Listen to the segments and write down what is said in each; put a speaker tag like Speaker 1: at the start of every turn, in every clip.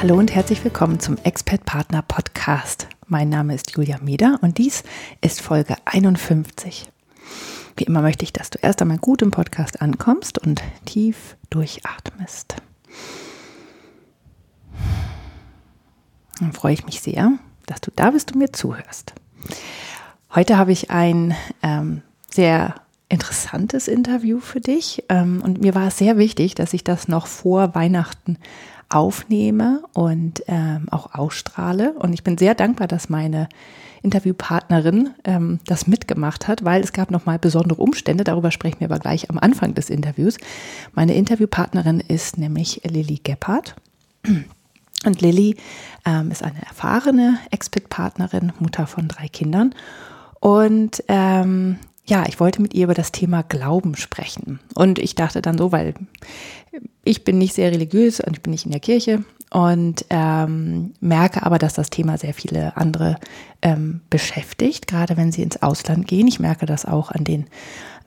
Speaker 1: Hallo und herzlich willkommen zum Expert Partner Podcast. Mein Name ist Julia Meder und dies ist Folge 51. Wie immer möchte ich, dass du erst einmal gut im Podcast ankommst und tief durchatmest. Dann freue ich mich sehr, dass du da bist und mir zuhörst. Heute habe ich ein ähm, sehr interessantes Interview für dich ähm, und mir war es sehr wichtig, dass ich das noch vor Weihnachten aufnehme und ähm, auch ausstrahle. Und ich bin sehr dankbar, dass meine Interviewpartnerin ähm, das mitgemacht hat, weil es gab nochmal besondere Umstände. Darüber sprechen wir aber gleich am Anfang des Interviews. Meine Interviewpartnerin ist nämlich Lilly Gebhardt. Und Lilly ähm, ist eine erfahrene Expert-Partnerin, Mutter von drei Kindern. Und ähm, ja, ich wollte mit ihr über das Thema Glauben sprechen. Und ich dachte dann so, weil ich bin nicht sehr religiös und ich bin nicht in der Kirche und ähm, merke aber, dass das Thema sehr viele andere ähm, beschäftigt, gerade wenn sie ins Ausland gehen. Ich merke das auch an den,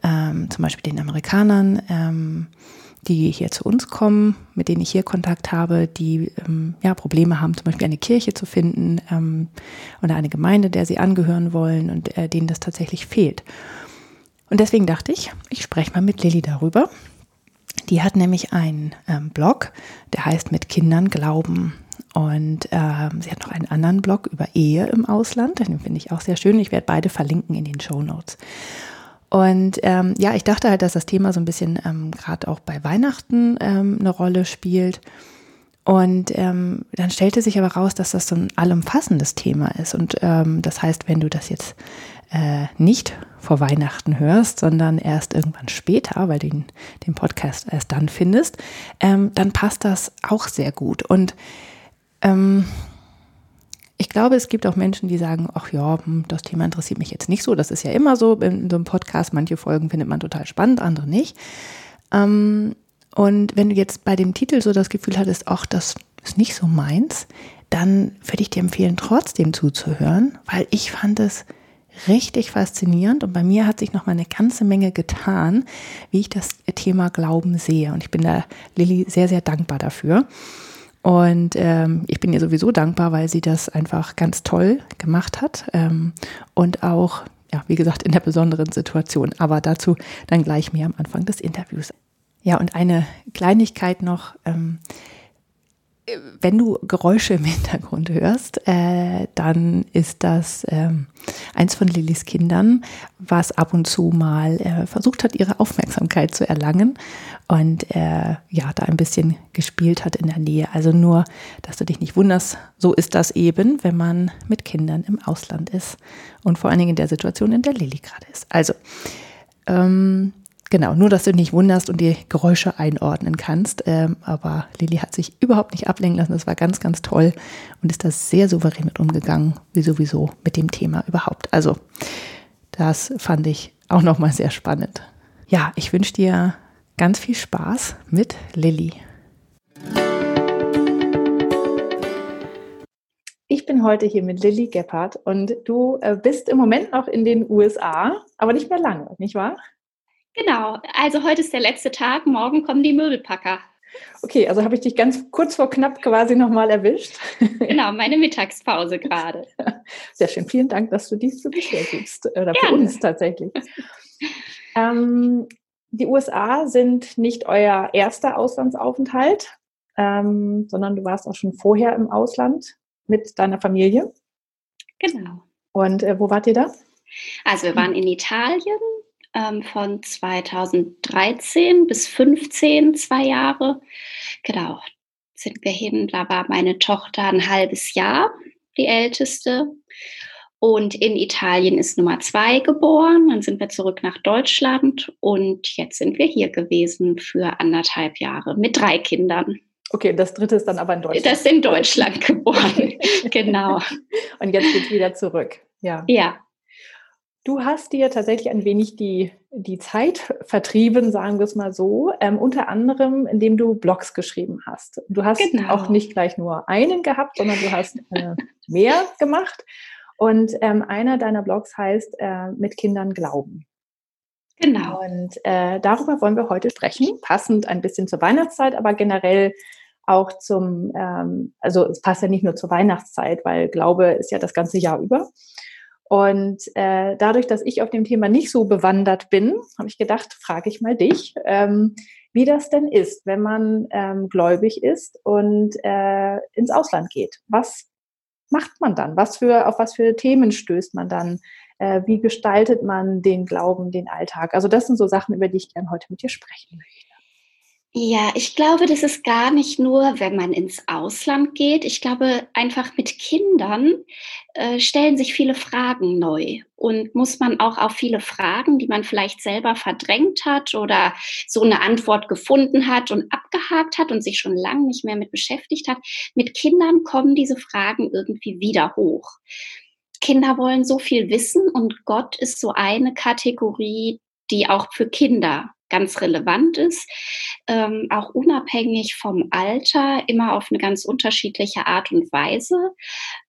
Speaker 1: ähm, zum Beispiel den Amerikanern, ähm, die hier zu uns kommen, mit denen ich hier Kontakt habe, die ähm, ja Probleme haben, zum Beispiel eine Kirche zu finden ähm, oder eine Gemeinde, der sie angehören wollen und äh, denen das tatsächlich fehlt. Und deswegen dachte ich, ich spreche mal mit Lilly darüber. Die hat nämlich einen ähm, Blog, der heißt Mit Kindern glauben. Und ähm, sie hat noch einen anderen Blog über Ehe im Ausland. Den finde ich auch sehr schön. Ich werde beide verlinken in den Show Notes. Und ähm, ja, ich dachte halt, dass das Thema so ein bisschen ähm, gerade auch bei Weihnachten ähm, eine Rolle spielt. Und ähm, dann stellte sich aber raus, dass das so ein allumfassendes Thema ist. Und ähm, das heißt, wenn du das jetzt äh, nicht vor Weihnachten hörst, sondern erst irgendwann später, weil du den, den Podcast erst dann findest, ähm, dann passt das auch sehr gut. Und ähm, ich glaube, es gibt auch Menschen, die sagen, ach ja, hm, das Thema interessiert mich jetzt nicht so. Das ist ja immer so in so einem Podcast. Manche Folgen findet man total spannend, andere nicht. Ähm, und wenn du jetzt bei dem Titel so das Gefühl hattest, ach, das ist nicht so meins, dann würde ich dir empfehlen, trotzdem zuzuhören, weil ich fand es richtig faszinierend und bei mir hat sich noch mal eine ganze Menge getan, wie ich das Thema Glauben sehe. Und ich bin da Lilly sehr, sehr dankbar dafür. Und ähm, ich bin ihr sowieso dankbar, weil sie das einfach ganz toll gemacht hat ähm, und auch, ja, wie gesagt, in der besonderen Situation. Aber dazu dann gleich mehr am Anfang des Interviews. Ja, und eine Kleinigkeit noch. Ähm, wenn du Geräusche im Hintergrund hörst, äh, dann ist das ähm, eins von Lillys Kindern, was ab und zu mal äh, versucht hat, ihre Aufmerksamkeit zu erlangen und äh, ja, da ein bisschen gespielt hat in der Nähe. Also nur, dass du dich nicht wunderst, so ist das eben, wenn man mit Kindern im Ausland ist und vor allen Dingen in der Situation, in der Lilly gerade ist. Also, ähm, Genau, nur dass du nicht wunderst und die Geräusche einordnen kannst. Ähm, aber Lilly hat sich überhaupt nicht ablenken lassen. Das war ganz, ganz toll und ist da sehr souverän mit umgegangen, wie sowieso mit dem Thema überhaupt. Also, das fand ich auch nochmal sehr spannend. Ja, ich wünsche dir ganz viel Spaß mit Lilly. Ich bin heute hier mit Lilly Gebhardt und du äh, bist im Moment noch in den USA, aber nicht mehr lange, nicht wahr?
Speaker 2: Genau, also heute ist der letzte Tag, morgen kommen die Möbelpacker.
Speaker 1: Okay, also habe ich dich ganz kurz vor knapp quasi nochmal erwischt.
Speaker 2: Genau, meine Mittagspause gerade.
Speaker 1: Sehr schön, vielen Dank, dass du dies so bestätigst. Oder für uns tatsächlich. ähm, die USA sind nicht euer erster Auslandsaufenthalt, ähm, sondern du warst auch schon vorher im Ausland mit deiner Familie.
Speaker 2: Genau.
Speaker 1: Und äh, wo wart ihr da?
Speaker 2: Also wir waren in Italien, ähm, von 2013 bis 15, zwei Jahre. Genau, sind wir hin. Da war meine Tochter ein halbes Jahr, die älteste. Und in Italien ist Nummer zwei geboren. Dann sind wir zurück nach Deutschland und jetzt sind wir hier gewesen für anderthalb Jahre mit drei Kindern.
Speaker 3: Okay, das dritte ist dann aber in Deutschland.
Speaker 2: Das ist in Deutschland geboren, genau.
Speaker 3: Und jetzt geht es wieder zurück. Ja.
Speaker 2: Ja.
Speaker 3: Du hast dir tatsächlich ein wenig die, die Zeit vertrieben, sagen wir es mal so, ähm, unter anderem, indem du Blogs geschrieben hast. Du hast genau. auch nicht gleich nur einen gehabt, sondern du hast äh, mehr gemacht. Und ähm, einer deiner Blogs heißt äh, Mit Kindern glauben. Genau. Und äh, darüber wollen wir heute sprechen, passend ein bisschen zur Weihnachtszeit, aber generell auch zum, ähm, also es passt ja nicht nur zur Weihnachtszeit, weil Glaube ist ja das ganze Jahr über. Und äh, dadurch, dass ich auf dem Thema nicht so bewandert bin, habe ich gedacht, frage ich mal dich, ähm, wie das denn ist, wenn man ähm, gläubig ist und äh, ins Ausland geht. Was macht man dann? Was für, auf was für Themen stößt man dann? Äh, wie gestaltet man den Glauben, den Alltag? Also das sind so Sachen, über die ich gerne heute mit dir sprechen möchte.
Speaker 2: Ja, ich glaube, das ist gar nicht nur, wenn man ins Ausland geht. Ich glaube, einfach mit Kindern äh, stellen sich viele Fragen neu und muss man auch auf viele Fragen, die man vielleicht selber verdrängt hat oder so eine Antwort gefunden hat und abgehakt hat und sich schon lange nicht mehr mit beschäftigt hat. Mit Kindern kommen diese Fragen irgendwie wieder hoch. Kinder wollen so viel wissen und Gott ist so eine Kategorie, die auch für Kinder ganz relevant ist, ähm, auch unabhängig vom Alter, immer auf eine ganz unterschiedliche Art und Weise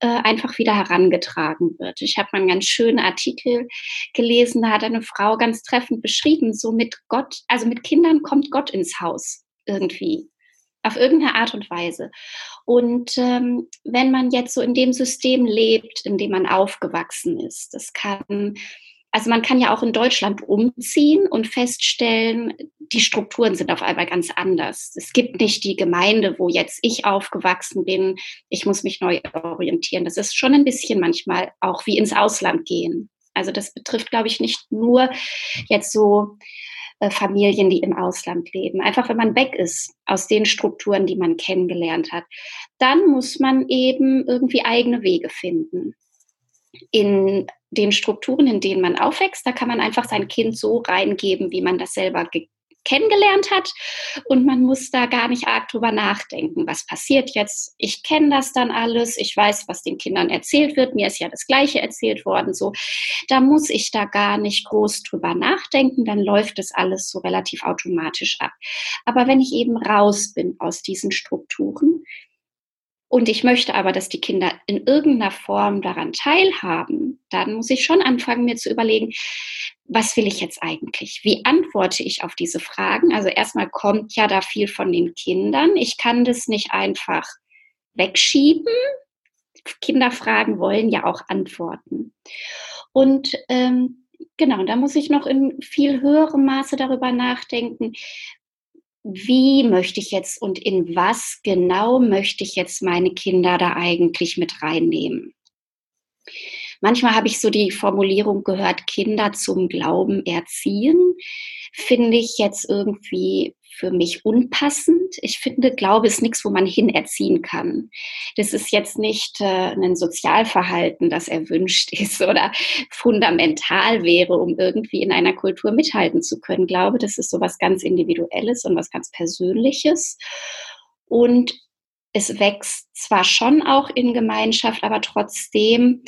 Speaker 2: äh, einfach wieder herangetragen wird. Ich habe mal einen ganz schönen Artikel gelesen, da hat eine Frau ganz treffend beschrieben, so mit Gott, also mit Kindern kommt Gott ins Haus irgendwie auf irgendeine Art und Weise. Und ähm, wenn man jetzt so in dem System lebt, in dem man aufgewachsen ist, das kann also man kann ja auch in Deutschland umziehen und feststellen, die Strukturen sind auf einmal ganz anders. Es gibt nicht die Gemeinde, wo jetzt ich aufgewachsen bin. Ich muss mich neu orientieren. Das ist schon ein bisschen manchmal auch wie ins Ausland gehen. Also das betrifft, glaube ich, nicht nur jetzt so äh, Familien, die im Ausland leben. Einfach wenn man weg ist aus den Strukturen, die man kennengelernt hat, dann muss man eben irgendwie eigene Wege finden in den Strukturen, in denen man aufwächst, da kann man einfach sein Kind so reingeben, wie man das selber kennengelernt hat und man muss da gar nicht arg drüber nachdenken, was passiert jetzt. Ich kenne das dann alles, ich weiß, was den Kindern erzählt wird, mir ist ja das gleiche erzählt worden, so. Da muss ich da gar nicht groß drüber nachdenken, dann läuft das alles so relativ automatisch ab. Aber wenn ich eben raus bin aus diesen Strukturen, und ich möchte aber, dass die Kinder in irgendeiner Form daran teilhaben, dann muss ich schon anfangen, mir zu überlegen, was will ich jetzt eigentlich? Wie antworte ich auf diese Fragen? Also erstmal kommt ja da viel von den Kindern. Ich kann das nicht einfach wegschieben. Kinderfragen wollen ja auch Antworten. Und ähm, genau, da muss ich noch in viel höherem Maße darüber nachdenken, wie möchte ich jetzt und in was genau möchte ich jetzt meine Kinder da eigentlich mit reinnehmen. Manchmal habe ich so die Formulierung gehört, Kinder zum Glauben erziehen. Finde ich jetzt irgendwie für mich unpassend. Ich finde, Glaube ist nichts, wo man hin erziehen kann. Das ist jetzt nicht äh, ein Sozialverhalten, das erwünscht ist oder fundamental wäre, um irgendwie in einer Kultur mithalten zu können. Glaube, das ist so was ganz Individuelles und was ganz Persönliches. Und es wächst zwar schon auch in Gemeinschaft, aber trotzdem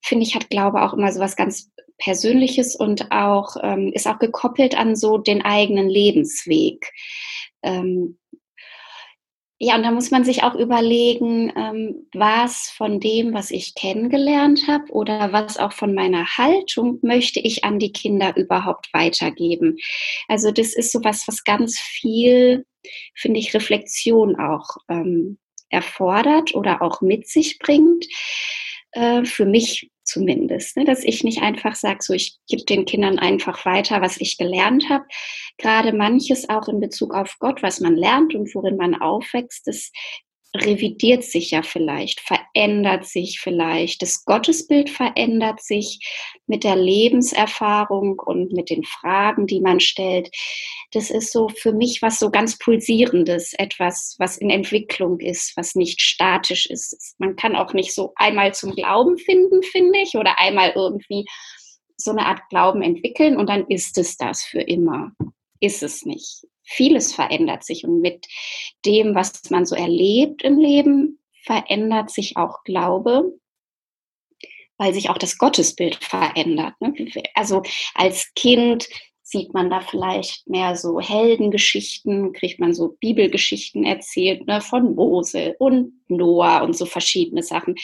Speaker 2: finde ich, hat Glaube auch immer so was ganz Persönliches und auch ähm, ist auch gekoppelt an so den eigenen Lebensweg. Ähm, ja, und da muss man sich auch überlegen, ähm, was von dem, was ich kennengelernt habe oder was auch von meiner Haltung möchte ich an die Kinder überhaupt weitergeben. Also das ist sowas, was ganz viel, finde ich, Reflexion auch ähm, erfordert oder auch mit sich bringt. Äh, für mich zumindest, ne? dass ich nicht einfach sage, so ich gebe den Kindern einfach weiter, was ich gelernt habe. Gerade manches auch in Bezug auf Gott, was man lernt und worin man aufwächst, das revidiert sich ja vielleicht, verändert sich vielleicht, das Gottesbild verändert sich mit der Lebenserfahrung und mit den Fragen, die man stellt. Das ist so für mich was so ganz pulsierendes, etwas, was in Entwicklung ist, was nicht statisch ist. Man kann auch nicht so einmal zum Glauben finden, finde ich, oder einmal irgendwie so eine Art Glauben entwickeln und dann ist es das für immer. Ist es nicht. Vieles verändert sich und mit dem, was man so erlebt im Leben, verändert sich auch Glaube, weil sich auch das Gottesbild verändert. Ne? Also als Kind sieht man da vielleicht mehr so Heldengeschichten, kriegt man so Bibelgeschichten erzählt ne, von Mose und Noah und so verschiedene Sachen.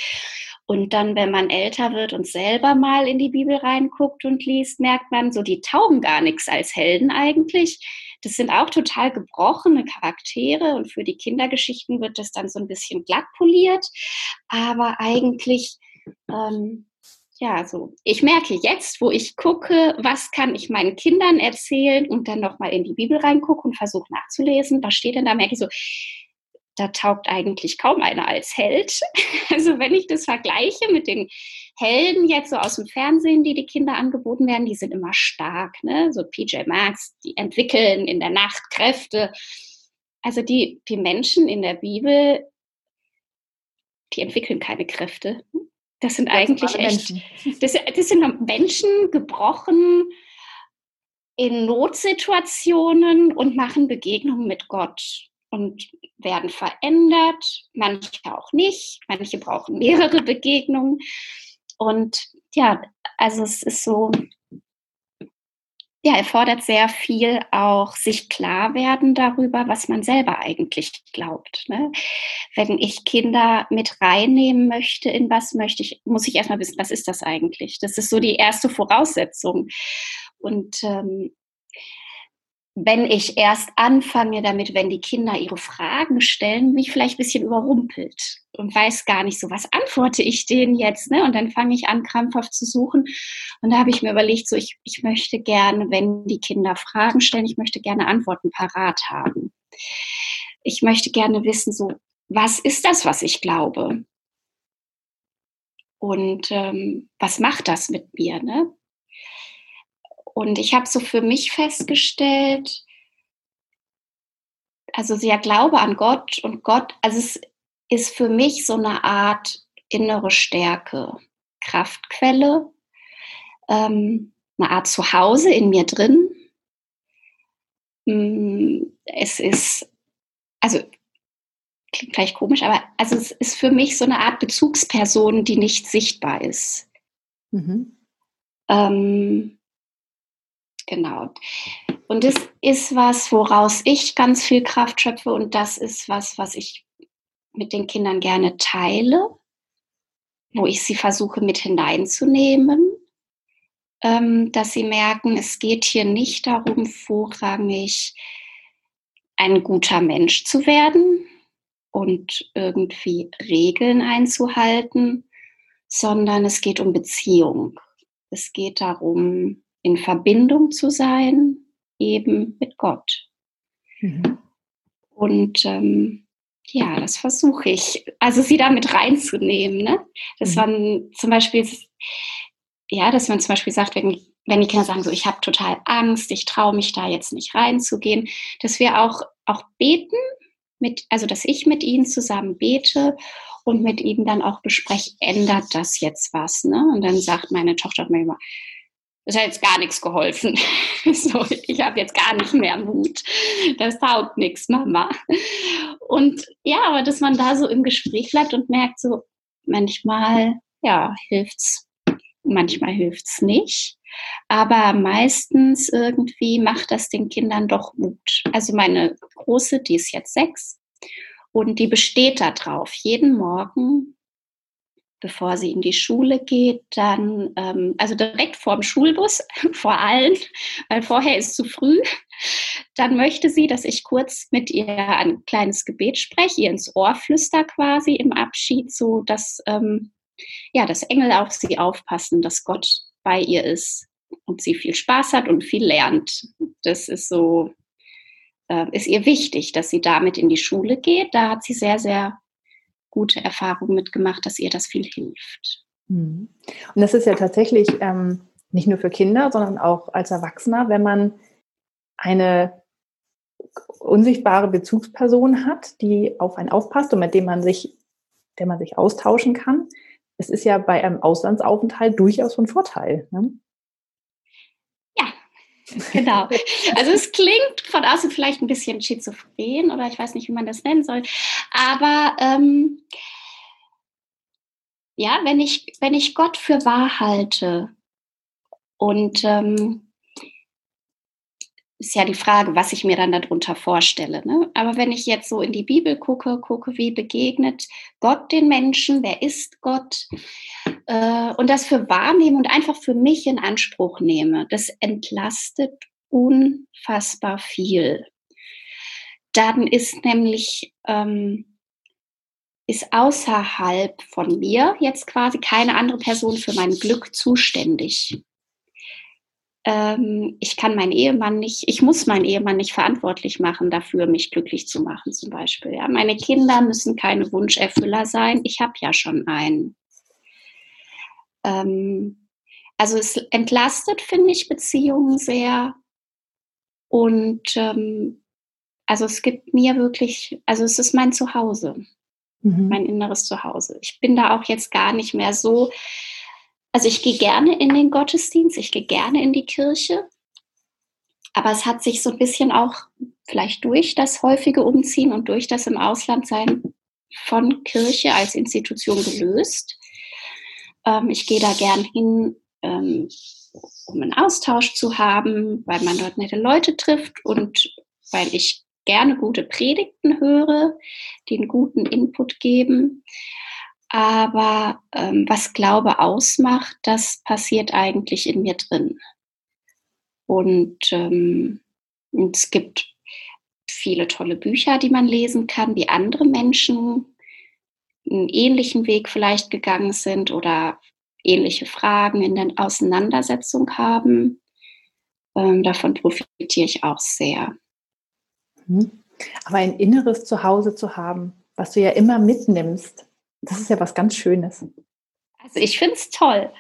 Speaker 2: Und dann, wenn man älter wird und selber mal in die Bibel reinguckt und liest, merkt man, so die taugen gar nichts als Helden eigentlich. Das sind auch total gebrochene Charaktere und für die Kindergeschichten wird das dann so ein bisschen glatt poliert. Aber eigentlich ähm, ja, so. Ich merke jetzt, wo ich gucke, was kann ich meinen Kindern erzählen und dann nochmal in die Bibel reingucke und versuche nachzulesen, was steht denn da, merke ich so, da taugt eigentlich kaum einer als Held. Also wenn ich das vergleiche mit den Helden jetzt so aus dem Fernsehen, die die Kinder angeboten werden, die sind immer stark, ne? So PJ Masks, die entwickeln in der Nacht Kräfte. Also die, die Menschen in der Bibel, die entwickeln keine Kräfte. Das sind das eigentlich echt, das, das sind Menschen gebrochen in Notsituationen und machen Begegnungen mit Gott und werden verändert, manche auch nicht, manche brauchen mehrere Begegnungen. Und ja, also es ist so, ja, erfordert sehr viel auch sich klar werden darüber, was man selber eigentlich glaubt. Ne? Wenn ich Kinder mit reinnehmen möchte, in was möchte ich, muss ich erstmal wissen, was ist das eigentlich? Das ist so die erste Voraussetzung. Und ähm, wenn ich erst anfange damit, wenn die Kinder ihre Fragen stellen, mich vielleicht ein bisschen überrumpelt und weiß gar nicht so, was antworte ich denen jetzt, ne? Und dann fange ich an, krampfhaft zu suchen. Und da habe ich mir überlegt, so ich, ich möchte gerne, wenn die Kinder Fragen stellen, ich möchte gerne Antworten parat haben. Ich möchte gerne wissen, so, was ist das, was ich glaube? Und ähm, was macht das mit mir? Ne? Und ich habe so für mich festgestellt, also sehr Glaube an Gott und Gott, also es ist für mich so eine Art innere Stärke, Kraftquelle, ähm, eine Art Zuhause in mir drin. Mm, es ist, also klingt vielleicht komisch, aber also es ist für mich so eine Art Bezugsperson, die nicht sichtbar ist. Mhm. Ähm, Genau. Und das ist was, woraus ich ganz viel Kraft schöpfe und das ist was, was ich mit den Kindern gerne teile, wo ich sie versuche mit hineinzunehmen, ähm, dass sie merken, es geht hier nicht darum, vorrangig ein guter Mensch zu werden und irgendwie Regeln einzuhalten, sondern es geht um Beziehung. Es geht darum, in Verbindung zu sein, eben mit Gott. Mhm. Und ähm, ja, das versuche ich, also sie da mit reinzunehmen. Ne? Dass mhm. man zum Beispiel, ja, dass man zum Beispiel sagt, wenn, wenn die Kinder sagen, so ich habe total Angst, ich traue mich da jetzt nicht reinzugehen, dass wir auch, auch beten, mit, also dass ich mit ihnen zusammen bete und mit ihnen dann auch bespreche, ändert das jetzt was? Ne? Und dann sagt meine Tochter mir immer, es hat jetzt gar nichts geholfen. so, ich habe jetzt gar nicht mehr Mut. Das taugt nichts, Mama. Und ja, aber dass man da so im Gespräch bleibt und merkt so, manchmal, ja, hilft's, manchmal hilft's nicht. Aber meistens irgendwie macht das den Kindern doch Mut. Also meine Große, die ist jetzt sechs und die besteht darauf, jeden Morgen bevor sie in die Schule geht, dann, ähm, also direkt vor dem Schulbus, vor allen, weil vorher ist zu früh, dann möchte sie, dass ich kurz mit ihr ein kleines Gebet spreche, ihr ins Ohr flüster quasi im Abschied, so dass, ähm, ja, dass Engel auf sie aufpassen, dass Gott bei ihr ist und sie viel Spaß hat und viel lernt. Das ist so, äh, ist ihr wichtig, dass sie damit in die Schule geht. Da hat sie sehr, sehr gute Erfahrungen mitgemacht, dass ihr das viel hilft.
Speaker 1: Mhm. Und das ist ja tatsächlich ähm, nicht nur für Kinder, sondern auch als Erwachsener, wenn man eine unsichtbare Bezugsperson hat, die auf einen aufpasst und mit dem man sich, der man sich austauschen kann. Es ist ja bei einem Auslandsaufenthalt durchaus von Vorteil. Ne?
Speaker 2: Genau. Also es klingt von außen vielleicht ein bisschen schizophren oder ich weiß nicht, wie man das nennen soll. Aber ähm, ja, wenn ich, wenn ich Gott für wahr halte und ähm, ist ja die Frage, was ich mir dann darunter vorstelle. Ne? Aber wenn ich jetzt so in die Bibel gucke, gucke, wie begegnet Gott den Menschen, wer ist Gott, äh, und das für wahrnehme und einfach für mich in Anspruch nehme, das entlastet unfassbar viel. Dann ist nämlich ähm, ist außerhalb von mir jetzt quasi keine andere Person für mein Glück zuständig ähm, ich kann meinen Ehemann nicht, ich muss meinen Ehemann nicht verantwortlich machen dafür, mich glücklich zu machen zum Beispiel. Ja. Meine Kinder müssen keine Wunscherfüller sein, ich habe ja schon einen. Ähm, also es entlastet, finde ich, Beziehungen sehr. Und ähm, also es gibt mir wirklich, also es ist mein Zuhause, mhm. mein inneres Zuhause. Ich bin da auch jetzt gar nicht mehr so, also ich gehe gerne in den Gottesdienst, ich gehe gerne in die Kirche, aber es hat sich so ein bisschen auch vielleicht durch das häufige Umziehen und durch das im Ausland sein von Kirche als Institution gelöst. Ähm, ich gehe da gern hin, ähm, um einen Austausch zu haben, weil man dort nette Leute trifft und weil ich gerne gute Predigten höre, die einen guten Input geben. Aber ähm, was Glaube ausmacht, das passiert eigentlich in mir drin. Und, ähm, es gibt viele tolle Bücher, die man lesen kann, wie andere Menschen einen ähnlichen Weg vielleicht gegangen sind oder ähnliche Fragen in der Auseinandersetzung haben. Ähm, davon profitiere ich auch sehr.
Speaker 1: Mhm. Aber ein inneres Zuhause zu haben, was du ja immer mitnimmst, das ist ja was ganz Schönes.
Speaker 2: Also ich finde es toll.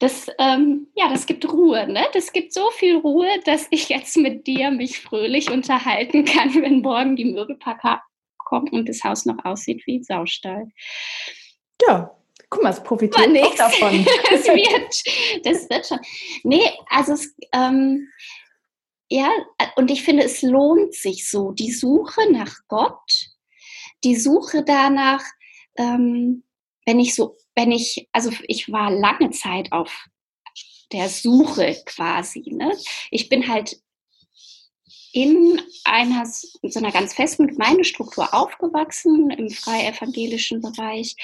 Speaker 2: Das, ähm, ja, das gibt Ruhe. Ne? Das gibt so viel Ruhe, dass ich jetzt mit dir mich fröhlich unterhalten kann, wenn morgen die Möbelpacker kommen und das Haus noch aussieht wie ein Saustall.
Speaker 1: Ja, guck mal, es profitiert auch davon.
Speaker 2: das, wird, das wird schon. Nee, also es, ähm, ja, und ich finde, es lohnt sich so, die Suche nach Gott, die Suche danach, ähm, wenn ich so, wenn ich, also ich war lange Zeit auf der Suche quasi. Ne? Ich bin halt in einer so einer ganz festen Gemeindestruktur aufgewachsen im freievangelischen Bereich.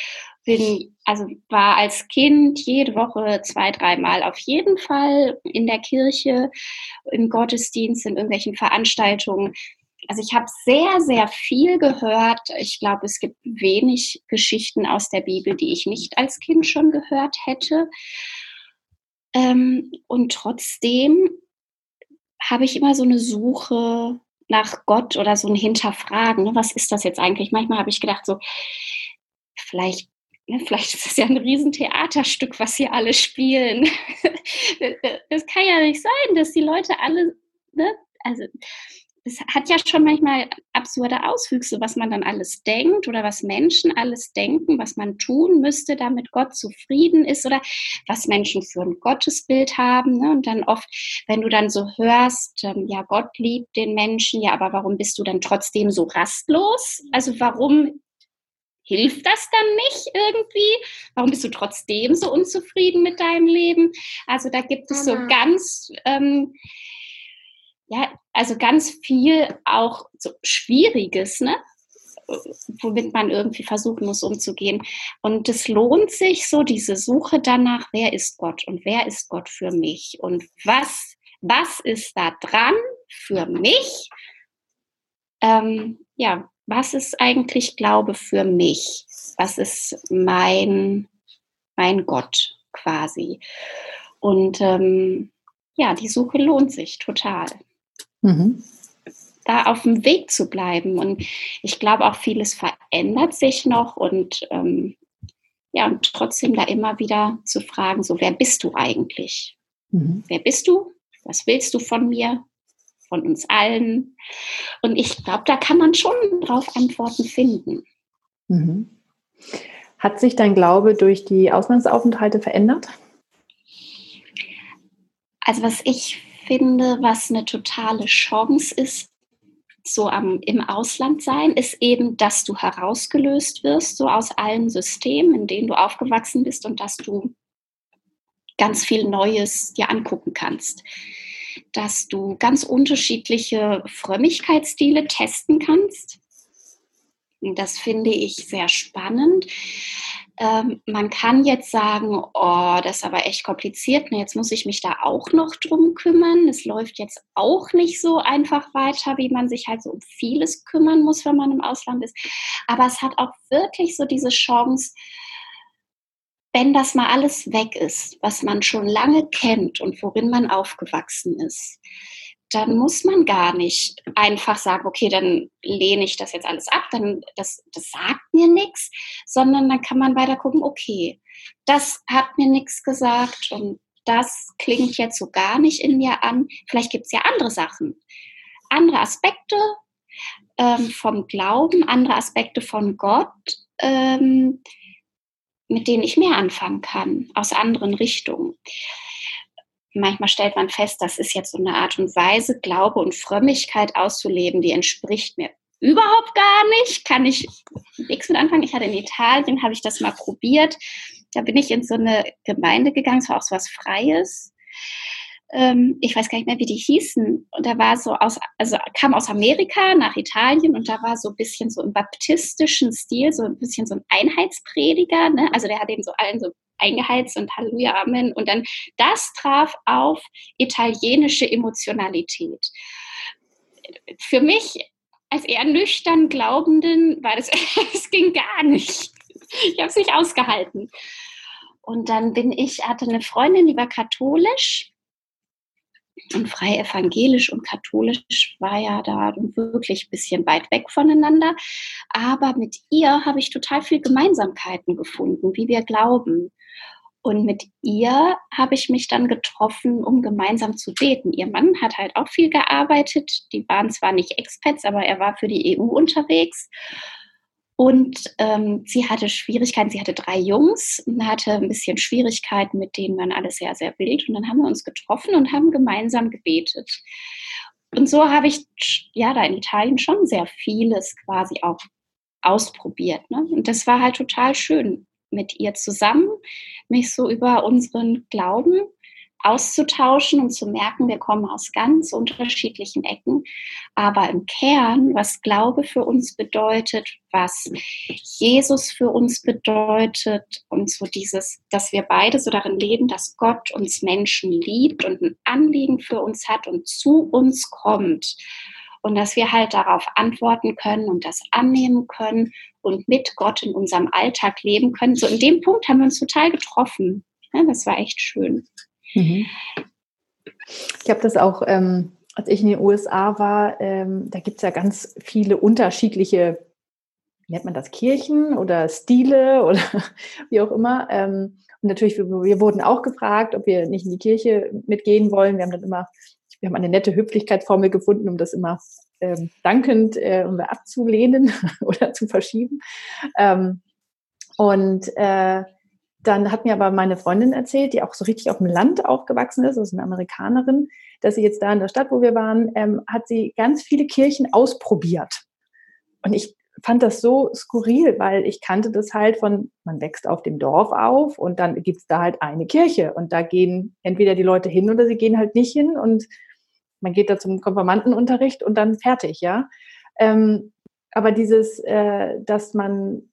Speaker 2: Bin, also war als Kind jede Woche zwei, dreimal auf jeden Fall in der Kirche, im Gottesdienst, in irgendwelchen Veranstaltungen also ich habe sehr, sehr viel gehört. Ich glaube, es gibt wenig Geschichten aus der Bibel, die ich nicht als Kind schon gehört hätte. Ähm, und trotzdem habe ich immer so eine Suche nach Gott oder so ein Hinterfragen. Ne? Was ist das jetzt eigentlich? Manchmal habe ich gedacht, so, vielleicht Ne, vielleicht ist das ja ein Riesentheaterstück, was hier alle spielen. das kann ja nicht sein, dass die Leute alle, ne, also es hat ja schon manchmal absurde Auswüchse, was man dann alles denkt oder was Menschen alles denken, was man tun müsste, damit Gott zufrieden ist oder was Menschen für ein Gottesbild haben. Ne? Und dann oft, wenn du dann so hörst, ähm, ja, Gott liebt den Menschen, ja, aber warum bist du dann trotzdem so rastlos? Also warum hilft das dann nicht irgendwie? Warum bist du trotzdem so unzufrieden mit deinem Leben? Also da gibt es so ganz... Ähm, ja, also ganz viel auch so Schwieriges, ne? womit man irgendwie versuchen muss umzugehen. Und es lohnt sich so, diese Suche danach, wer ist Gott und wer ist Gott für mich und was, was ist da dran für mich? Ähm, ja, was ist eigentlich Glaube für mich? Was ist mein, mein Gott quasi? Und ähm, ja, die Suche lohnt sich total. Mhm. Da auf dem Weg zu bleiben. Und ich glaube auch, vieles verändert sich noch und ähm, ja, und trotzdem da immer wieder zu fragen, so, wer bist du eigentlich? Mhm. Wer bist du? Was willst du von mir? Von uns allen? Und ich glaube, da kann man schon drauf Antworten finden.
Speaker 1: Mhm. Hat sich dein Glaube durch die Auslandsaufenthalte verändert?
Speaker 2: Also was ich finde, was eine totale Chance ist, so am, im Ausland sein, ist eben, dass du herausgelöst wirst, so aus allen Systemen, in denen du aufgewachsen bist und dass du ganz viel Neues dir angucken kannst. Dass du ganz unterschiedliche Frömmigkeitsstile testen kannst. Das finde ich sehr spannend. Ähm, man kann jetzt sagen, oh, das ist aber echt kompliziert. Ne? Jetzt muss ich mich da auch noch drum kümmern. Es läuft jetzt auch nicht so einfach weiter, wie man sich halt so um vieles kümmern muss, wenn man im Ausland ist. Aber es hat auch wirklich so diese Chance, wenn das mal alles weg ist, was man schon lange kennt und worin man aufgewachsen ist, dann muss man gar nicht einfach sagen, okay, dann lehne ich das jetzt alles ab, dann das, das sagt mir nichts, sondern dann kann man weiter gucken, okay, das hat mir nichts gesagt und das klingt jetzt so gar nicht in mir an. Vielleicht gibt es ja andere Sachen, andere Aspekte ähm, vom Glauben, andere Aspekte von Gott, ähm, mit denen ich mehr anfangen kann, aus anderen Richtungen. Manchmal stellt man fest, das ist jetzt so eine Art und Weise, Glaube und Frömmigkeit auszuleben, die entspricht mir überhaupt gar nicht, kann ich nichts mit anfangen. Ich hatte in Italien, habe ich das mal probiert. Da bin ich in so eine Gemeinde gegangen, es war auch so was Freies ähm, ich weiß gar nicht mehr, wie die hießen. Und da war so aus, also kam aus Amerika nach Italien und da war so ein bisschen so im baptistischen Stil, so ein bisschen so ein Einheitsprediger. Ne? Also der hat eben so allen so eingeheizt und Halleluja, Amen. Und dann das traf auf italienische Emotionalität. Für mich als eher nüchtern Glaubenden war das, es ging gar nicht. Ich habe es nicht ausgehalten. Und dann bin ich, hatte eine Freundin, die war katholisch und frei evangelisch und katholisch war ja da wirklich ein bisschen weit weg voneinander. Aber mit ihr habe ich total viel Gemeinsamkeiten gefunden, wie wir glauben. Und mit ihr habe ich mich dann getroffen, um gemeinsam zu beten. Ihr Mann hat halt auch viel gearbeitet. Die waren zwar nicht Expats, aber er war für die EU unterwegs. Und ähm, sie hatte Schwierigkeiten, sie hatte drei Jungs und hatte ein bisschen Schwierigkeiten, mit denen man alles sehr, sehr wild. Und dann haben wir uns getroffen und haben gemeinsam gebetet. Und so habe ich ja da in Italien schon sehr vieles quasi auch ausprobiert. Ne? Und das war halt total schön, mit ihr zusammen mich so über unseren Glauben auszutauschen und zu merken, wir kommen aus ganz unterschiedlichen Ecken. Aber im Kern, was Glaube für uns bedeutet, was Jesus für uns bedeutet und so dieses, dass wir beide so darin leben, dass Gott uns Menschen liebt und ein Anliegen für uns hat und zu uns kommt. Und dass wir halt darauf antworten können und das annehmen können und mit Gott in unserem Alltag leben können. So in dem Punkt haben wir uns total getroffen. Ja, das war echt schön. Mhm.
Speaker 3: Ich habe das auch, ähm, als ich in den USA war, ähm, da gibt es ja ganz viele unterschiedliche, nennt man das, Kirchen oder Stile oder wie auch immer. Ähm, und natürlich, wir, wir, wurden auch gefragt, ob wir nicht in die Kirche mitgehen wollen. Wir haben dann immer, wir haben eine nette Höflichkeitsformel gefunden, um das immer ähm, dankend äh, abzulehnen oder zu verschieben. Ähm, und äh, dann hat mir aber meine Freundin erzählt, die auch so richtig auf dem Land aufgewachsen ist, also eine Amerikanerin, dass sie jetzt da in der Stadt, wo wir waren, ähm, hat sie ganz viele Kirchen ausprobiert. Und ich fand das so skurril, weil ich kannte das halt von, man wächst auf dem Dorf auf und dann gibt's da halt eine Kirche und da gehen entweder die Leute hin oder sie gehen halt nicht hin und man geht da zum Konfirmandenunterricht und dann fertig, ja. Ähm, aber dieses, äh, dass man,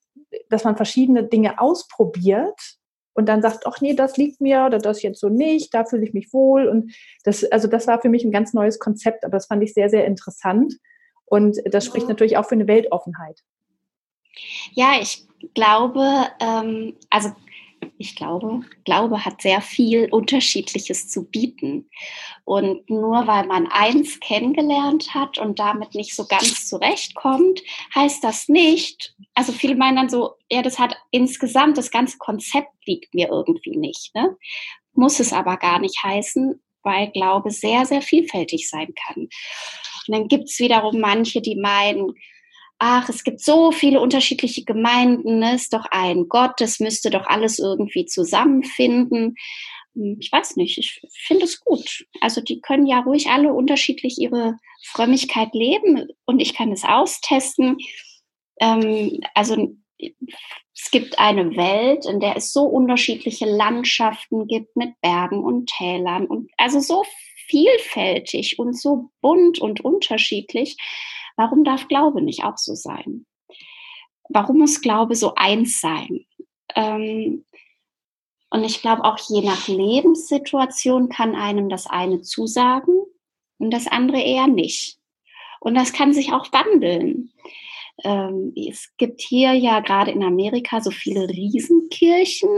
Speaker 3: dass man verschiedene Dinge ausprobiert und dann sagt, ach nee, das liegt mir oder das jetzt so nicht, da fühle ich mich wohl. Und das, also das war für mich ein ganz neues Konzept, aber das fand ich sehr, sehr interessant. Und das spricht natürlich auch für eine Weltoffenheit.
Speaker 2: Ja, ich glaube, ähm, also ich glaube, Glaube hat sehr viel Unterschiedliches zu bieten. Und nur weil man eins kennengelernt hat und damit nicht so ganz zurechtkommt, heißt das nicht, also viele meinen dann so, ja, das hat insgesamt, das ganze Konzept liegt mir irgendwie nicht. Ne? Muss es aber gar nicht heißen, weil Glaube sehr, sehr vielfältig sein kann. Und dann gibt es wiederum manche, die meinen, ach, es gibt so viele unterschiedliche Gemeinden, ne? ist doch ein Gott, das müsste doch alles irgendwie zusammenfinden. hm, ich weiß nicht, ich finde es gut. Also die können ja ruhig alle unterschiedlich ihre Frömmigkeit leben und ich kann es austesten. Ähm, also es gibt eine Welt, in der es so unterschiedliche Landschaften gibt mit Bergen und Tälern und also so vielfältig und so bunt und unterschiedlich. Warum darf Glaube nicht auch so sein? Warum muss Glaube so eins sein? Ähm, und ich glaube, auch je nach Lebenssituation kann einem das eine zusagen und das andere eher nicht. Und das kann sich auch wandeln. Ähm, es gibt hier ja gerade in Amerika so viele Riesenkirchen,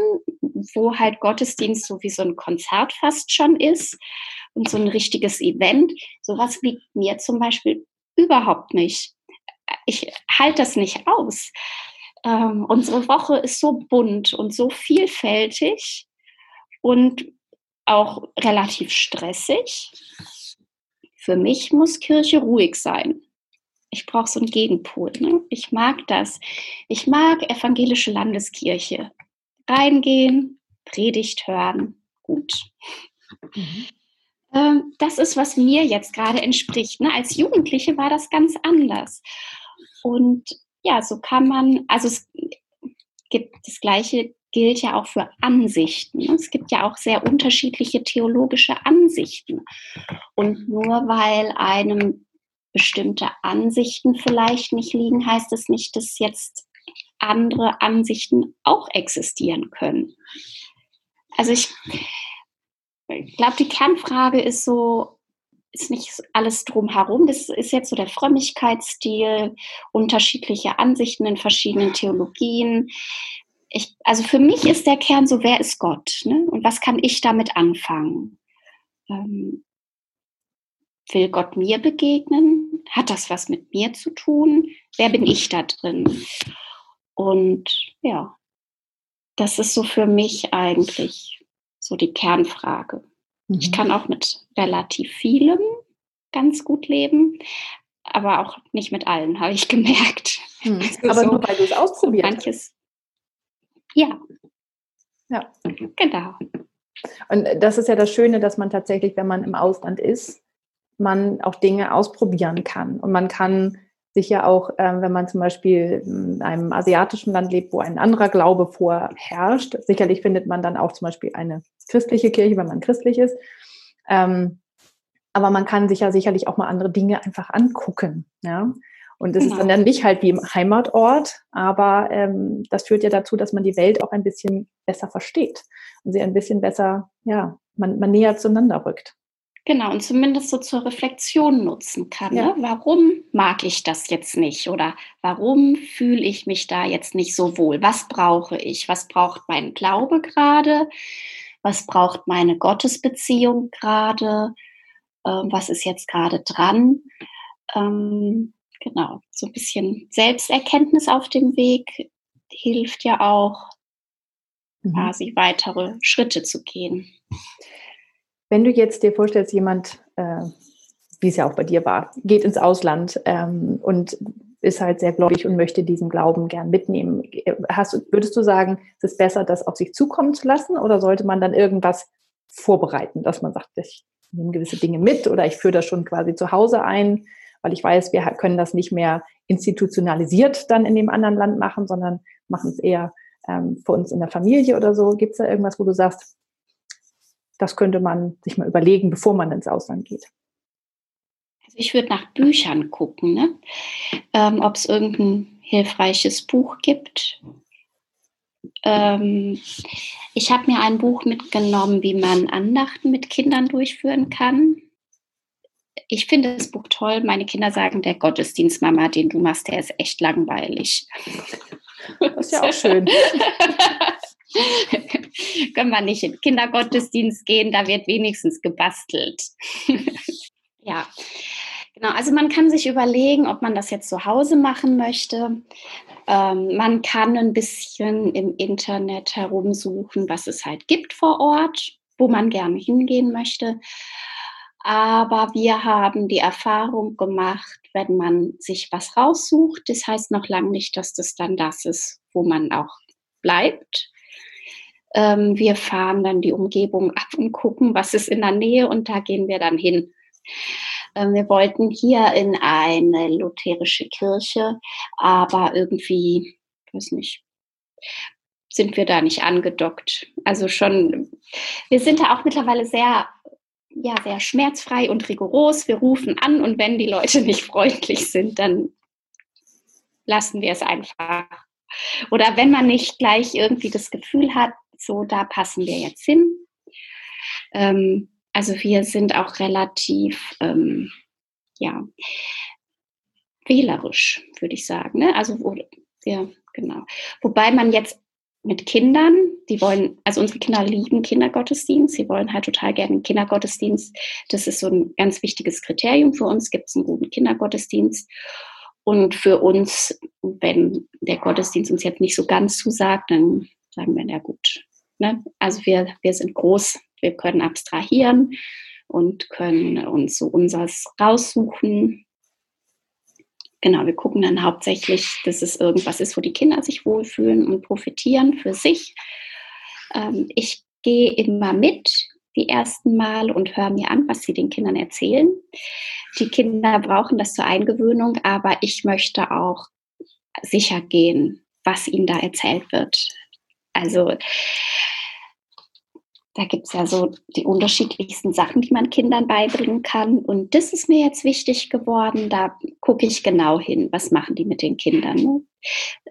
Speaker 2: wo halt Gottesdienst so wie so ein Konzert fast schon ist und so ein richtiges Event. Sowas liegt mir zum Beispiel überhaupt nicht. Ich halte das nicht aus. Ähm, unsere Woche ist so bunt und so vielfältig und auch relativ stressig. Für mich muss Kirche ruhig sein. Ich brauche so einen Gegenpol. Ne? Ich mag das. Ich mag evangelische Landeskirche. Reingehen, Predigt hören, gut. Mhm. Ähm, das ist, was mir jetzt gerade entspricht. Ne? Als Jugendliche war das ganz anders. Und ja, so kann man, also es gibt das Gleiche gilt ja auch für Ansichten. Ne? Es gibt ja auch sehr unterschiedliche theologische Ansichten. Und nur weil einem bestimmte Ansichten vielleicht nicht liegen, heißt es nicht, dass jetzt andere Ansichten auch existieren können. Also ich, ich glaube, die Kernfrage ist so, ist nicht alles drumherum. Das ist jetzt so der Frömmigkeitsstil, unterschiedliche Ansichten in verschiedenen Theologien. Ich, also für mich ist der Kern so, wer ist Gott? Ne? Und was kann ich damit anfangen? Ähm, will Gott mir begegnen? Hat das was mit mir zu tun? Wer bin ich da drin? Und ja, das ist so für mich eigentlich so die Kernfrage. Mhm. Ich kann auch mit relativ vielem ganz gut leben, aber auch nicht mit allen, habe ich gemerkt.
Speaker 3: Mhm. Aber so, nur weil du es ausprobiert
Speaker 2: manches, Ja.
Speaker 3: Ja.
Speaker 2: Genau.
Speaker 3: Und das ist ja das Schöne, dass man tatsächlich, wenn man im Ausland ist, man auch Dinge ausprobieren kann. Und man kann sich ja auch, äh, wenn man zum Beispiel in einem asiatischen Land lebt, wo ein anderer Glaube vorherrscht, sicherlich findet man dann auch zum Beispiel eine christliche Kirche, wenn man christlich ist. Ähm, aber man kann sich ja sicherlich auch mal andere Dinge einfach angucken. Ja? Und das genau. ist dann, dann nicht halt wie im Heimatort, aber ähm, das führt ja dazu, dass man die Welt auch ein bisschen besser versteht und sie ein bisschen besser, ja, man, man näher zueinander rückt.
Speaker 2: Genau, und zumindest so zur Reflexion nutzen kann. Ja. Ne? Warum mag ich das jetzt nicht? Oder warum fühle ich mich da jetzt nicht so wohl? Was brauche ich? Was braucht mein Glaube gerade? Was braucht meine Gottesbeziehung gerade? Ähm, was ist jetzt gerade dran? Ähm, genau, so ein bisschen Selbsterkenntnis auf dem Weg hilft ja auch, mhm. quasi weitere Schritte zu gehen.
Speaker 3: Wenn du jetzt dir vorstellst, jemand, äh, wie es ja auch bei dir war, geht ins Ausland ähm, und ist halt sehr gläubig und möchte diesen Glauben gern mitnehmen. Hast, würdest du sagen, es ist besser, das auf sich zukommen zu lassen oder sollte man dann irgendwas vorbereiten, dass man sagt, ich nehme gewisse Dinge mit oder ich führe das schon quasi zu Hause ein, weil ich weiß, wir können das nicht mehr institutionalisiert dann in dem anderen Land machen, sondern machen es eher ähm, für uns in der Familie oder so. Gibt es da irgendwas, wo du sagst, das könnte man sich mal überlegen, bevor man ins Ausland geht.
Speaker 2: Also ich würde nach Büchern gucken, ne? ähm, ob es irgendein hilfreiches Buch gibt. Ähm, ich habe mir ein Buch mitgenommen, wie man Andachten mit Kindern durchführen kann. Ich finde das Buch toll. Meine Kinder sagen, der Gottesdienst, Mama, den du machst, der ist echt langweilig.
Speaker 3: Das ist ja auch schön.
Speaker 2: Können wir nicht in Kindergottesdienst gehen, da wird wenigstens gebastelt. ja, genau. Also man kann sich überlegen, ob man das jetzt zu Hause machen möchte. Ähm, man kann ein bisschen im Internet herumsuchen, was es halt gibt vor Ort, wo man gerne hingehen möchte. Aber wir haben die Erfahrung gemacht, wenn man sich was raussucht, das heißt noch lange nicht, dass das dann das ist, wo man auch bleibt. Ähm, wir fahren dann die Umgebung ab und gucken, was ist in der Nähe und da gehen wir dann hin. Ähm, wir wollten hier in eine lutherische Kirche, aber irgendwie, weiß nicht, sind wir da nicht angedockt. Also schon, wir sind da auch mittlerweile sehr, ja, sehr schmerzfrei und rigoros. Wir rufen an und wenn die Leute nicht freundlich sind, dann lassen wir es einfach. Oder wenn man nicht gleich irgendwie das Gefühl hat, so da passen wir jetzt hin. Ähm, also wir sind auch relativ, ähm, ja, wählerisch, würde ich sagen. Ne? Also ja, genau. Wobei man jetzt mit Kindern, die wollen, also unsere Kinder lieben Kindergottesdienst, sie wollen halt total gerne einen Kindergottesdienst. Das ist so ein ganz wichtiges Kriterium für uns, gibt es einen guten Kindergottesdienst. Und für uns, wenn der Gottesdienst uns jetzt nicht so ganz zusagt, dann sagen wir, ja gut. Ne? Also wir, wir sind groß, wir können abstrahieren und können uns so unseres raussuchen. Genau, wir gucken dann hauptsächlich, dass es irgendwas ist, wo die Kinder sich wohlfühlen und profitieren für sich. Ähm, ich gehe immer mit die ersten Mal und höre mir an, was sie den Kindern erzählen. Die Kinder brauchen das zur Eingewöhnung, aber ich möchte auch sicher gehen, was ihnen da erzählt wird. Also da gibt es ja so die unterschiedlichsten Sachen, die man Kindern beibringen kann. Und das ist mir jetzt wichtig geworden. Da gucke ich genau hin, was machen die mit den Kindern. Ne?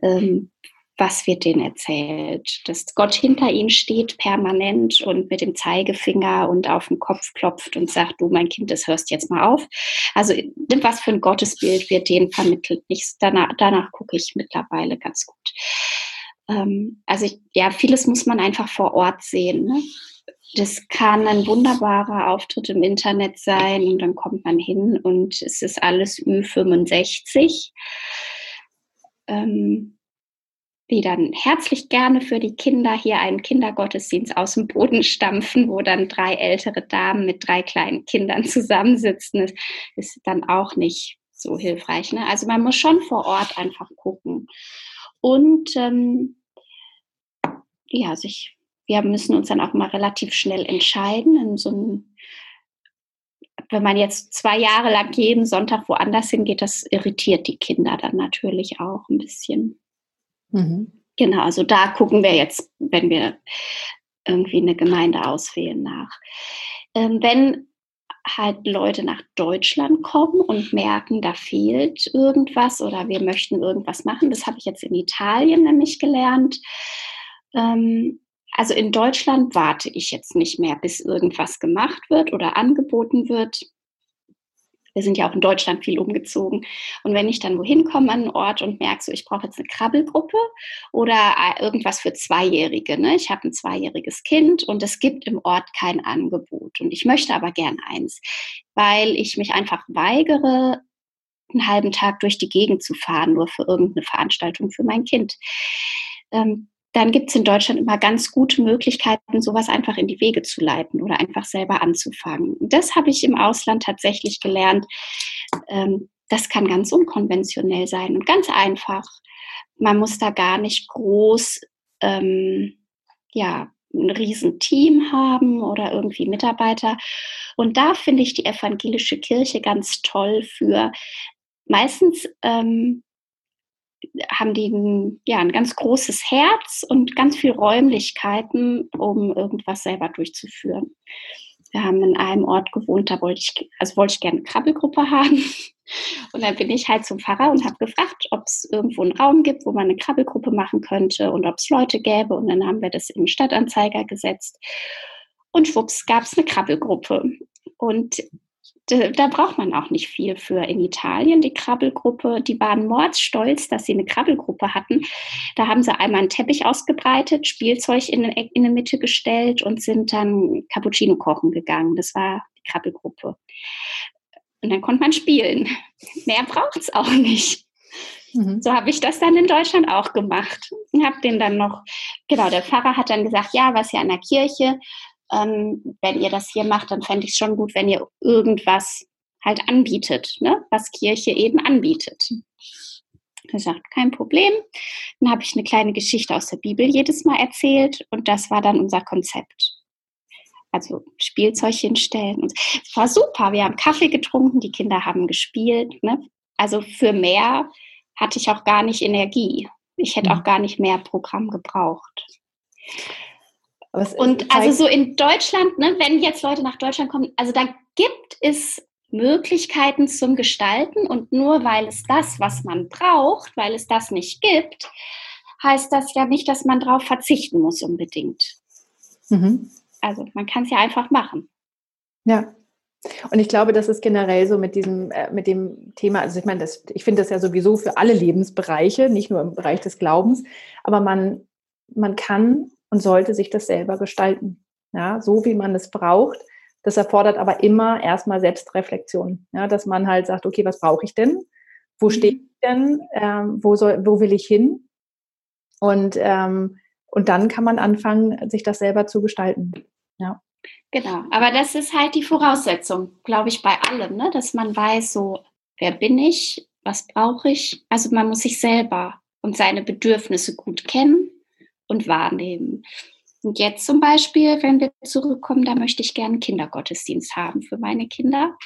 Speaker 2: Ähm, was wird denen erzählt? Dass Gott hinter ihnen steht permanent und mit dem Zeigefinger und auf den Kopf klopft und sagt, du mein Kind, das hörst jetzt mal auf. Also was für ein Gottesbild wird denen vermittelt? Ich, danach, danach gucke ich mittlerweile ganz gut. Ähm, also ich, ja, vieles muss man einfach vor Ort sehen. Ne? Das kann ein wunderbarer Auftritt im Internet sein und dann kommt man hin und es ist alles Ü65. Ähm, die dann herzlich gerne für die Kinder hier einen Kindergottesdienst aus dem Boden stampfen, wo dann drei ältere Damen mit drei kleinen Kindern zusammensitzen. Das ist dann auch nicht so hilfreich. Ne? Also man muss schon vor Ort einfach gucken. Und ähm, ja, sich, wir müssen uns dann auch mal relativ schnell entscheiden. So einem, wenn man jetzt zwei Jahre lang jeden Sonntag woanders hingeht, das irritiert die Kinder dann natürlich auch ein bisschen. Mhm. Genau, also da gucken wir jetzt, wenn wir irgendwie eine Gemeinde auswählen nach. Ähm, wenn halt Leute nach Deutschland kommen und merken, da fehlt irgendwas oder wir möchten irgendwas machen, das habe ich jetzt in Italien nämlich gelernt. Ähm, also in Deutschland warte ich jetzt nicht mehr, bis irgendwas gemacht wird oder angeboten wird wir sind ja auch in Deutschland viel umgezogen. Und wenn ich dann wohin komme an einen Ort und merke, so ich brauche jetzt eine Krabbelgruppe oder äh, irgendwas für Zweijährige. Ne? Ich habe ein zweijähriges Kind und es gibt im Ort kein Angebot. Und ich möchte aber gern eins, weil ich mich einfach weigere, einen halben Tag durch die Gegend zu fahren, nur für irgendeine Veranstaltung für mein Kind. Ähm, dann gibt es in Deutschland immer ganz gute Möglichkeiten, sowas einfach in die Wege zu leiten oder einfach selber anzufangen. Das habe ich im Ausland tatsächlich gelernt. Ähm, das kann ganz unkonventionell sein und ganz einfach. Man muss da gar nicht groß, ähm, ja, ein Riesenteam haben oder irgendwie Mitarbeiter. Und da finde ich die evangelische Kirche ganz toll für meistens ähm, haben die ein, ja, ein ganz großes Herz und ganz viel Räumlichkeiten, um irgendwas selber durchzuführen. Wir haben in einem Ort gewohnt, da wollte ich, also wollte ich gerne eine Krabbelgruppe haben. Und dann bin ich halt zum Pfarrer und habe gefragt, ob es irgendwo einen Raum gibt, wo man eine Krabbelgruppe machen könnte und ob es Leute gäbe. Und dann haben wir das den Stadtanzeiger gesetzt. Und schwupps gab es eine Krabbelgruppe. Und da braucht man auch nicht viel für. In Italien, die Krabbelgruppe, die waren mordsstolz, dass sie eine Krabbelgruppe hatten. Da haben sie einmal einen Teppich ausgebreitet, Spielzeug in, in die Mitte gestellt und sind dann Cappuccino kochen gegangen. Das war die Krabbelgruppe. Und dann konnte man spielen. Mehr braucht es auch nicht. Mhm. So habe ich das dann in Deutschland auch gemacht. Und habe den dann noch, genau, der Pfarrer hat dann gesagt, ja, was ja an der Kirche, ähm, wenn ihr das hier macht, dann fände ich es schon gut, wenn ihr irgendwas halt anbietet, ne? was Kirche eben anbietet. Er sagt, kein Problem. Dann habe ich eine kleine Geschichte aus der Bibel jedes Mal erzählt und das war dann unser Konzept. Also Spielzeug hinstellen. Und es war super. Wir haben Kaffee getrunken, die Kinder haben gespielt. Ne? Also für mehr hatte ich auch gar nicht Energie. Ich hätte mhm. auch gar nicht mehr Programm gebraucht. Und also so in Deutschland, ne, wenn jetzt Leute nach Deutschland kommen, also da gibt es Möglichkeiten zum Gestalten und nur weil es das, was man braucht, weil es das nicht gibt, heißt das ja nicht, dass man darauf verzichten muss unbedingt. Mhm. Also man kann es ja einfach machen.
Speaker 3: Ja. Und ich glaube, das ist generell so mit diesem, äh, mit dem Thema, also ich meine, das, ich finde das ja sowieso für alle Lebensbereiche, nicht nur im Bereich des Glaubens, aber man, man kann und sollte sich das selber gestalten. Ja, so wie man es braucht. Das erfordert aber immer erstmal Selbstreflexion. Ja, dass man halt sagt, okay, was brauche ich denn? Wo mhm. stehe ich denn? Ähm, wo, soll, wo will ich hin? Und, ähm, und dann kann man anfangen, sich das selber zu gestalten. Ja.
Speaker 2: Genau, aber das ist halt die Voraussetzung, glaube ich, bei allem, ne? dass man weiß, so, wer bin ich, was brauche ich. Also man muss sich selber und seine Bedürfnisse gut kennen und wahrnehmen. Und jetzt zum Beispiel, wenn wir zurückkommen, da möchte ich gerne Kindergottesdienst haben für meine Kinder.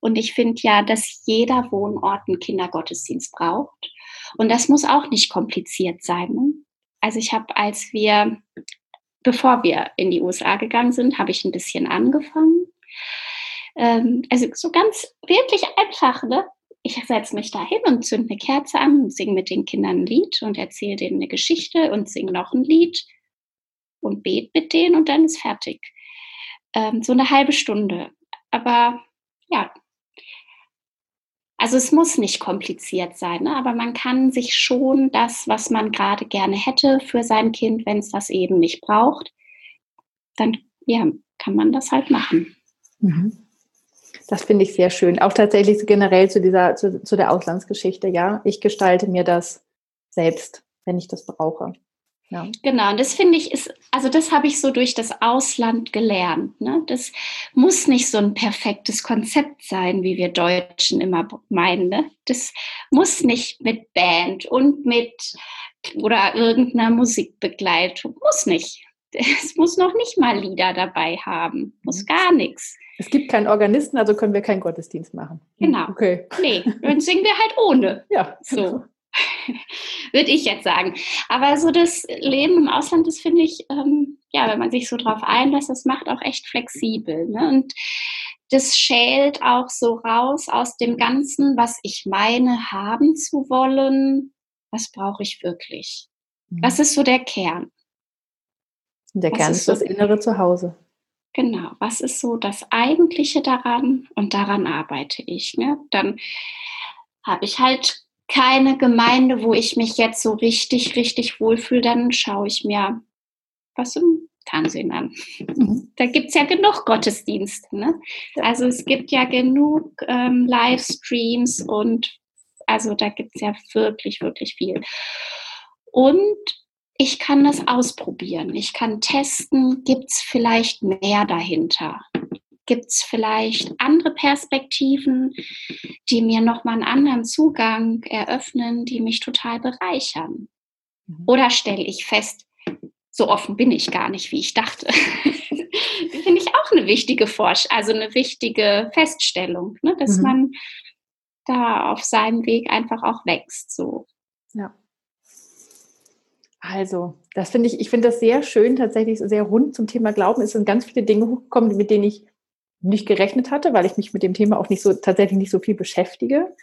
Speaker 2: Und ich finde ja, dass jeder Wohnort einen Kindergottesdienst braucht. Und das muss auch nicht kompliziert sein. Also ich habe, als wir bevor wir in die USA gegangen sind, habe ich ein bisschen angefangen. Ähm, also so ganz wirklich einfach, ne? Ich setze mich da hin und zünde eine Kerze an und singe mit den Kindern ein Lied und erzähle denen eine Geschichte und singe noch ein Lied und bete mit denen und dann ist fertig. Ähm, so eine halbe Stunde. Aber ja, also es muss nicht kompliziert sein, ne? aber man kann sich schon das, was man gerade gerne hätte für sein Kind, wenn es das eben nicht braucht, dann ja, kann man das halt machen.
Speaker 3: Mhm. Das finde ich sehr schön. Auch tatsächlich generell zu dieser, zu, zu der Auslandsgeschichte, ja. Ich gestalte mir das selbst, wenn ich das brauche.
Speaker 2: Ja. Genau, das finde ich ist, also das habe ich so durch das Ausland gelernt. Ne? Das muss nicht so ein perfektes Konzept sein, wie wir Deutschen immer meinen. Ne? Das muss nicht mit Band und mit oder irgendeiner Musikbegleitung, muss nicht. Es muss noch nicht mal Lieder dabei haben, muss mhm. gar nichts.
Speaker 3: Es gibt keinen Organisten, also können wir keinen Gottesdienst machen.
Speaker 2: Genau. Okay. Nee, dann singen wir halt ohne.
Speaker 3: Ja.
Speaker 2: So. würde ich jetzt sagen. Aber so das Leben im Ausland, das finde ich, ähm, ja, wenn man sich so drauf einlässt, das macht auch echt flexibel. Ne? Und das schält auch so raus aus dem Ganzen, was ich meine, haben zu wollen. Was brauche ich wirklich? Mhm. Was ist so der Kern?
Speaker 3: Der Kern ist, ist so das innere Zuhause.
Speaker 2: Genau, was ist so das Eigentliche daran? Und daran arbeite ich. Ne? Dann habe ich halt keine Gemeinde, wo ich mich jetzt so richtig, richtig wohlfühle, dann schaue ich mir was im Fernsehen an. Mhm. Da gibt es ja genug Gottesdienste. Ne? Also es gibt ja genug ähm, Livestreams und also da gibt es ja wirklich, wirklich viel. Und ich kann das ausprobieren. Ich kann testen, gibt es vielleicht mehr dahinter? Gibt es vielleicht andere Perspektiven, die mir nochmal einen anderen Zugang eröffnen, die mich total bereichern? Mhm. Oder stelle ich fest, so offen bin ich gar nicht, wie ich dachte. Finde ich auch eine wichtige Forsch, also eine wichtige Feststellung, ne? dass mhm. man da auf seinem Weg einfach auch wächst. So.
Speaker 3: Ja. Also, das finde ich, ich finde das sehr schön, tatsächlich sehr rund zum Thema Glauben. Es sind ganz viele Dinge hochgekommen, mit denen ich nicht gerechnet hatte, weil ich mich mit dem Thema auch nicht so tatsächlich nicht so viel beschäftige.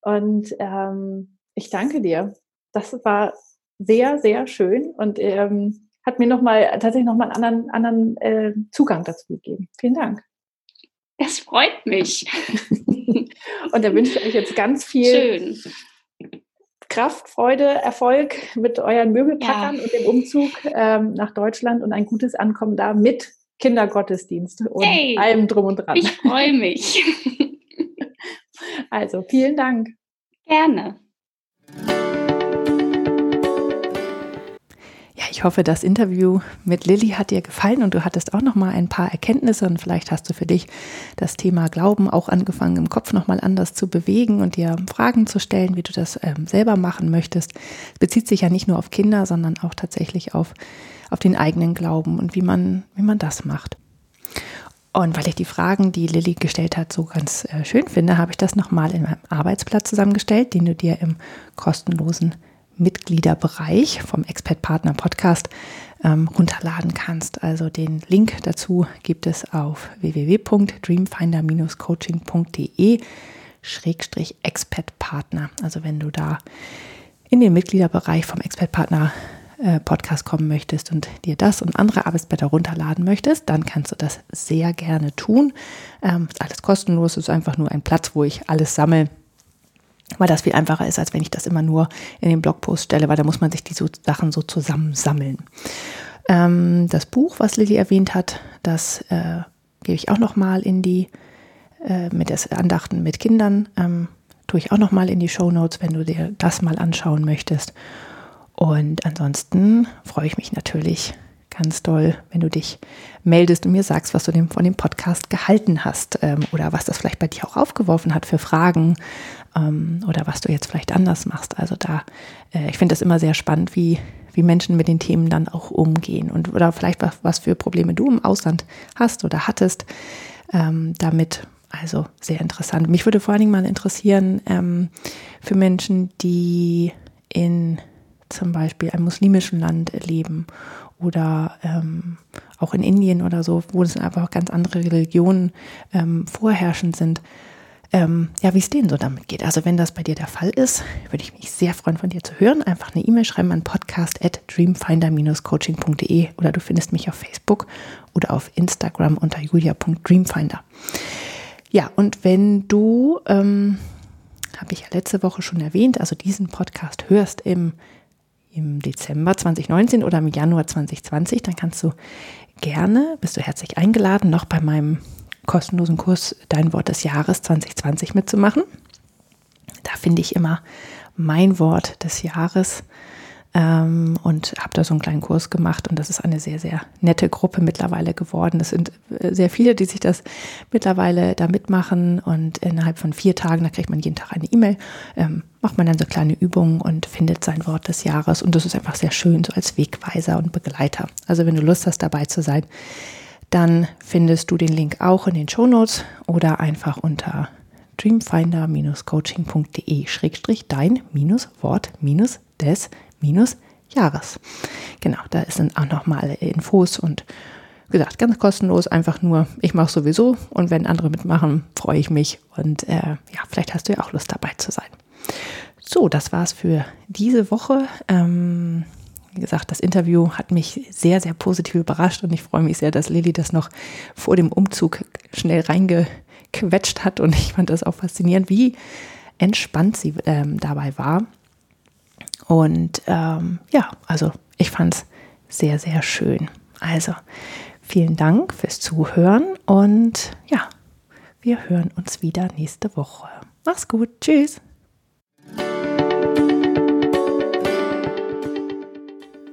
Speaker 3: Und ähm, ich danke dir. Das war sehr, sehr schön und ähm, hat mir noch mal tatsächlich nochmal einen anderen, anderen äh, Zugang dazu gegeben. Vielen Dank.
Speaker 2: Das freut mich.
Speaker 3: und da wünsche ich euch jetzt ganz viel Schön. Kraft, Freude, Erfolg mit euren Möbelpackern ja. und dem Umzug ähm, nach Deutschland und ein gutes Ankommen da mit Kindergottesdienst und hey, allem drum und dran.
Speaker 2: Ich freue mich.
Speaker 3: Also, vielen Dank.
Speaker 2: Gerne.
Speaker 1: Ich hoffe, das Interview mit Lilly hat dir gefallen und du hattest auch noch mal ein paar Erkenntnisse und vielleicht hast du für dich das Thema Glauben auch angefangen im Kopf noch mal anders zu bewegen und dir Fragen zu stellen, wie du das ähm, selber machen möchtest. Es bezieht sich ja nicht nur auf Kinder, sondern auch tatsächlich auf auf den eigenen Glauben und wie man wie man das macht. Und weil ich die Fragen, die Lilly gestellt hat, so ganz äh, schön finde, habe ich das nochmal in meinem Arbeitsplatz zusammengestellt, den du dir im kostenlosen Mitgliederbereich vom Expert Partner Podcast ähm, runterladen kannst. Also den Link dazu gibt es auf www.dreamfinder-coaching.de Schrägstrich Expert Partner. Also wenn du da in den Mitgliederbereich vom Expert Partner äh, Podcast kommen möchtest und dir das und andere Arbeitsblätter runterladen möchtest, dann kannst du das sehr gerne tun. Ähm, alles kostenlos, ist einfach nur ein Platz, wo ich alles sammle, weil das viel einfacher ist, als wenn ich das immer nur in den Blogpost stelle, weil da muss man sich die so Sachen so zusammensammeln. Ähm, das Buch, was Lilly erwähnt hat, das äh, gebe ich auch noch mal in die äh, mit des Andachten mit Kindern ähm, tue ich auch noch mal in die Show Notes, wenn du dir das mal anschauen möchtest. Und ansonsten freue ich mich natürlich ganz doll, wenn du dich meldest und mir sagst, was du dem, von dem Podcast gehalten hast ähm, oder was das vielleicht bei dir auch aufgeworfen hat für Fragen oder was du jetzt vielleicht anders machst. Also da, äh, ich finde das immer sehr spannend, wie, wie Menschen mit den Themen dann auch umgehen und oder vielleicht was, was für Probleme du im Ausland hast oder hattest ähm, damit. Also sehr interessant. Mich würde vor allen Dingen mal interessieren ähm, für Menschen, die in zum Beispiel einem muslimischen Land leben oder ähm, auch in Indien oder so, wo es einfach ganz andere Religionen ähm, vorherrschend sind, ähm, ja, wie es denen so damit geht. Also wenn das bei dir der Fall ist, würde ich mich sehr freuen, von dir zu hören. Einfach eine E-Mail schreiben an podcast at dreamfinder-coaching.de oder du findest mich auf Facebook oder auf Instagram unter julia.dreamfinder. Ja, und wenn du, ähm, habe ich ja letzte Woche schon erwähnt, also diesen Podcast hörst im im Dezember 2019 oder im Januar 2020, dann kannst du gerne, bist du herzlich eingeladen, noch bei meinem kostenlosen Kurs Dein Wort des Jahres 2020 mitzumachen. Da finde ich immer mein Wort des Jahres ähm, und habe da so einen kleinen Kurs gemacht und das ist eine sehr, sehr nette Gruppe mittlerweile geworden. Es sind äh, sehr viele, die sich das mittlerweile da mitmachen und innerhalb von vier Tagen, da kriegt man jeden Tag eine E-Mail, ähm, macht man dann so kleine Übungen und findet sein Wort des Jahres und das ist einfach sehr schön, so als Wegweiser und Begleiter. Also wenn du Lust hast, dabei zu sein, dann findest du den Link auch in den Show Notes oder einfach unter dreamfinder-coaching.de-dein-wort-des minus Jahres. Genau, da sind auch nochmal Infos und gesagt, ganz kostenlos, einfach nur, ich mache sowieso und wenn andere mitmachen, freue ich mich und äh, ja, vielleicht hast du ja auch Lust dabei zu sein. So, das war's für diese Woche. Ähm, gesagt, das Interview hat mich sehr, sehr positiv überrascht und ich freue mich sehr, dass Lilly das noch vor dem Umzug schnell reingequetscht hat und ich fand das auch faszinierend, wie entspannt sie ähm, dabei war und ähm, ja, also ich fand es sehr, sehr schön. Also vielen Dank fürs Zuhören und ja, wir hören uns wieder nächste Woche. Mach's gut. Tschüss.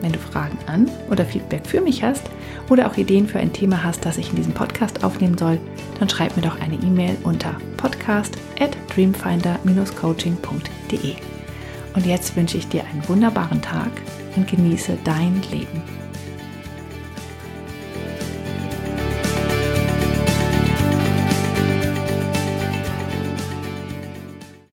Speaker 1: Wenn du Fragen an oder Feedback für mich hast oder auch Ideen für ein Thema hast, das ich in diesem Podcast aufnehmen soll, dann schreib mir doch eine E-Mail unter podcast at dreamfinder-coaching.de. Und jetzt wünsche ich dir einen wunderbaren Tag und genieße dein Leben.